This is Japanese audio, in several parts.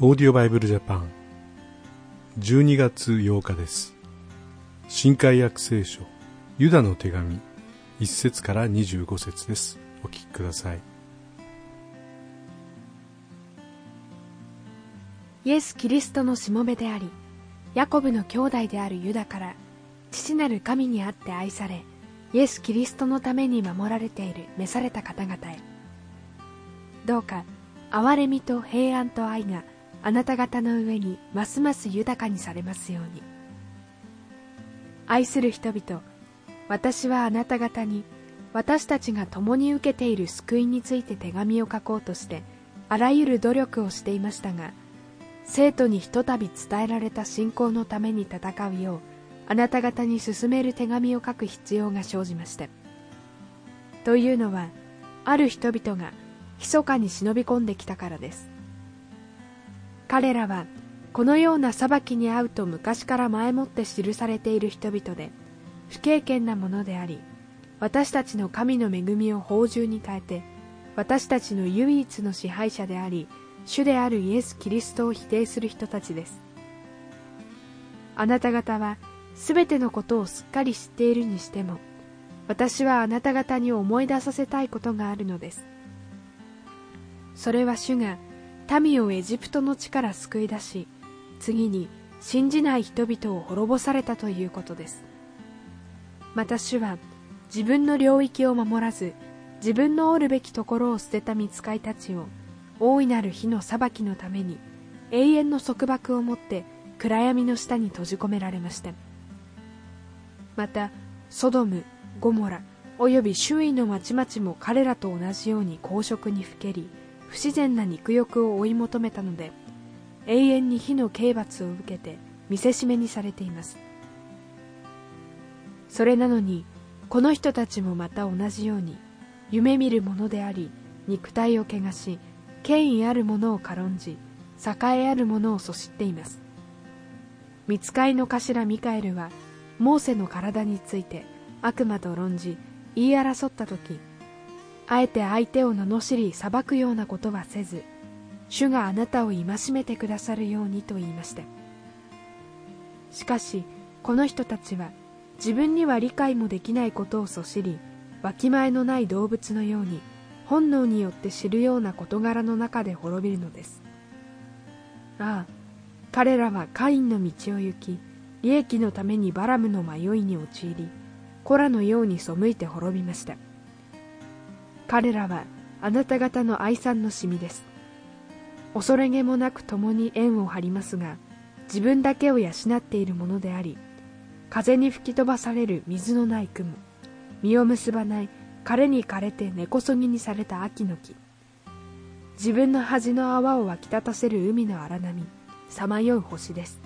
オーディオバイブルジャパン12月8日です。新海約聖書ユダの手紙1節から25節です。お聞きください。イエス・キリストのしもべでありヤコブの兄弟であるユダから父なる神にあって愛されイエス・キリストのために守られている召された方々へ。どうか憐れみと平安と愛があなた方の上にますます豊かにされますように。愛する人々私はあなた方に私たちが共に受けている救いについて手紙を書こうとしてあらゆる努力をしていましたが生徒にひとたび伝えられた信仰のために戦うようあなた方に進める手紙を書く必要が生じました。というのはある人々が密かに忍び込んできたからです。彼らはこのような裁きに遭うと昔から前もって記されている人々で不経験なものであり私たちの神の恵みを宝珠に変えて私たちの唯一の支配者であり主であるイエス・キリストを否定する人たちです。あなた方はすべてのことをすっかり知っているにしても私はあなた方に思い出させたいことがあるのです。それは主が民をエジプトの地から救い出し次に信じない人々を滅ぼされたということです。また主は自分の領域を守らず自分のおるべきところを捨てた見つかいたちを大いなる火の裁きのために永遠の束縛をもって暗闇の下に閉じ込められました。またソドムゴモラおよび周囲の町々も彼らと同じように公職にふけり不自然な肉欲を追い求めたので永遠に火の刑罰を受けて見せしめにされています。それなのにこの人たちもまた同じように夢見るものであり肉体を汚し権威あるものを軽んじ栄えあるものをそしっています。見つかいの頭ミカエルはモーセの体について悪魔と論じ言い争った時あえて相手を罵り裁くようなことはせず主があなたを戒めてくださるようにと言いました。しかしこの人たちは自分には理解もできないことをそしりわきまえのない動物のように本能によって知るような事柄の中で滅びるのです。ああ彼らはカインの道を行き利益のためにバラムの迷いに陥りコラのように背いて滅びました。彼らはあなた方の愛産のシミです。恐れげもなく共に縁を張りますが自分だけを養っているものであり風に吹き飛ばされる水のない雲実を結ばない枯れに枯れて根こそぎにされた秋の木自分の恥の泡を湧き立たせる海の荒波さまよう星です。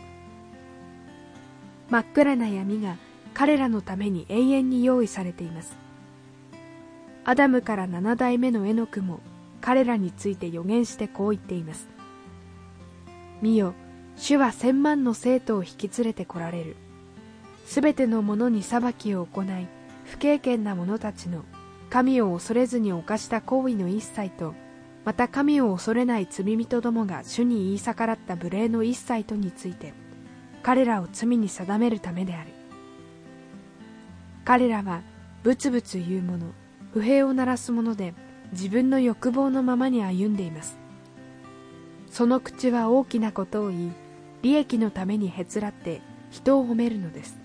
真っ暗な闇が彼らのために永遠に用意されています。アダムから7代目のエノクも彼らについて予言してこう言っています。見よ主は千万の生徒を引き連れてこられる。すべての者に裁きを行い不経験な者たちの神を恐れずに犯した行為の一切とまた神を恐れない罪人どもが主に言い逆らった無礼の一切とについて彼らを罪に定めるためである。彼らはブツブツ言う者不平を鳴らす者で自分の欲望のままに歩んでいます。その口は大きなことを言い利益のためにへつらって人を褒めるのです。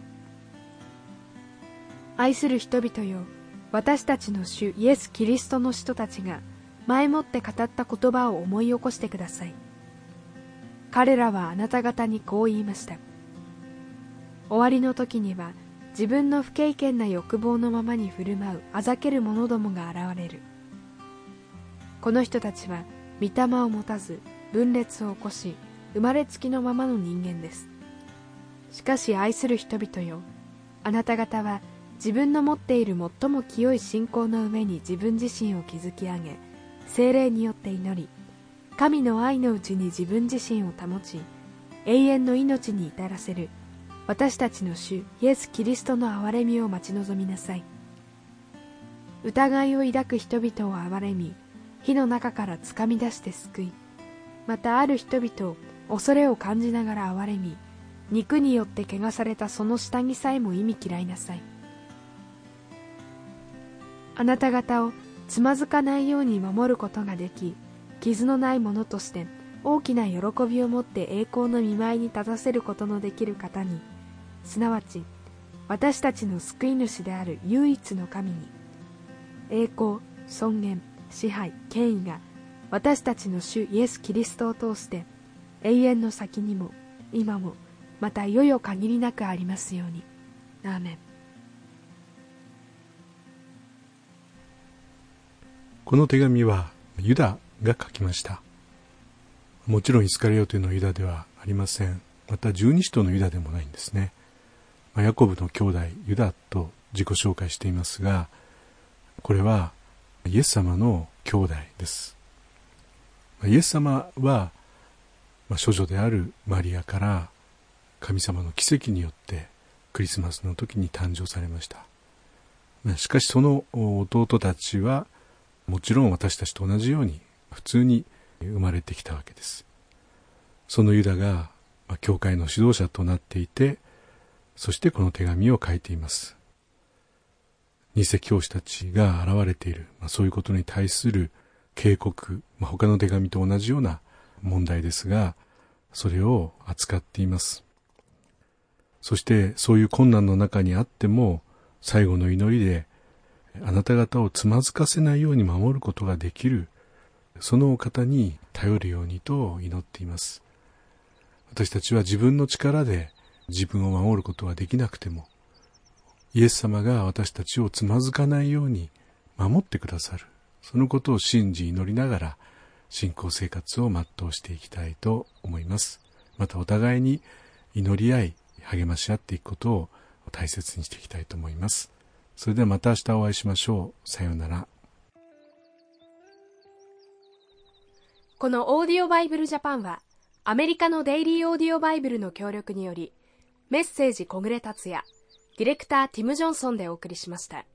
愛する人々よ私たちの主イエス・キリストの人たちが前もって語った言葉を思い起こしてください。彼らはあなた方にこう言いました。終わりの時には自分の不経験な欲望のままに振る舞うあざける者どもが現れる。この人たちは御霊を持たず分裂を起こし生まれつきのままの人間です。しかし愛する人々よあなた方は自分の持っている最も清い信仰の上に自分自身を築き上げ精霊によって祈り神の愛のうちに自分自身を保ち永遠の命に至らせる私たちの主イエス・キリストの憐れみを待ち望みなさい。疑いを抱く人々を憐れみ火の中からつかみ出して救い。またある人々を恐れを感じながら憐れみ肉によって汚されたその下着さえも意味嫌いなさい。あなた方をつまずかないように守ることができ傷のないものとして大きな喜びを持って栄光の見舞いに立たせることのできる方にすなわち私たちの救い主である唯一の神に栄光尊厳支配権威が私たちの主イエス・キリストを通して永遠の先にも今もまたいよいよ限りなくありますように。アーメン。この手紙はユダが書きました。もちろんイスカリオというのはユダではありません。また十二使徒のユダでもないんですね、まあ、ヤコブの兄弟ユダと自己紹介していますがこれはイエス様の兄弟です。イエス様は、まあ、処女であるマリアから神様の奇跡によってクリスマスの時に誕生されました。しかしその弟たちはもちろん私たちと同じように普通に生まれてきたわけです。そのユダが教会の指導者となっていてそしてこの手紙を書いています。偽教師たちが現れている、まあ、そういうことに対する警告、まあ、他の手紙と同じような問題ですがそれを扱っています。そしてそういう困難の中にあっても最後の祈りであなた方をつまずかせないように守ることができる。そのお方に頼るようにと祈っています。私たちは自分の力で自分を守ることはできなくてもイエス様が私たちをつまずかないように守ってくださる。そのことを信じ祈りながら信仰生活を全うしていきたいと思います。またお互いに祈り合い励まし合っていくことを大切にしていきたいと思います。それではまた明日お会いしましょう。さようなら。このオーディオバイブルジャパンはアメリカのデイリーオーディオバイブルの協力によりメッセージ小暮達也ディレクターティム・ジョンソンでお送りしました。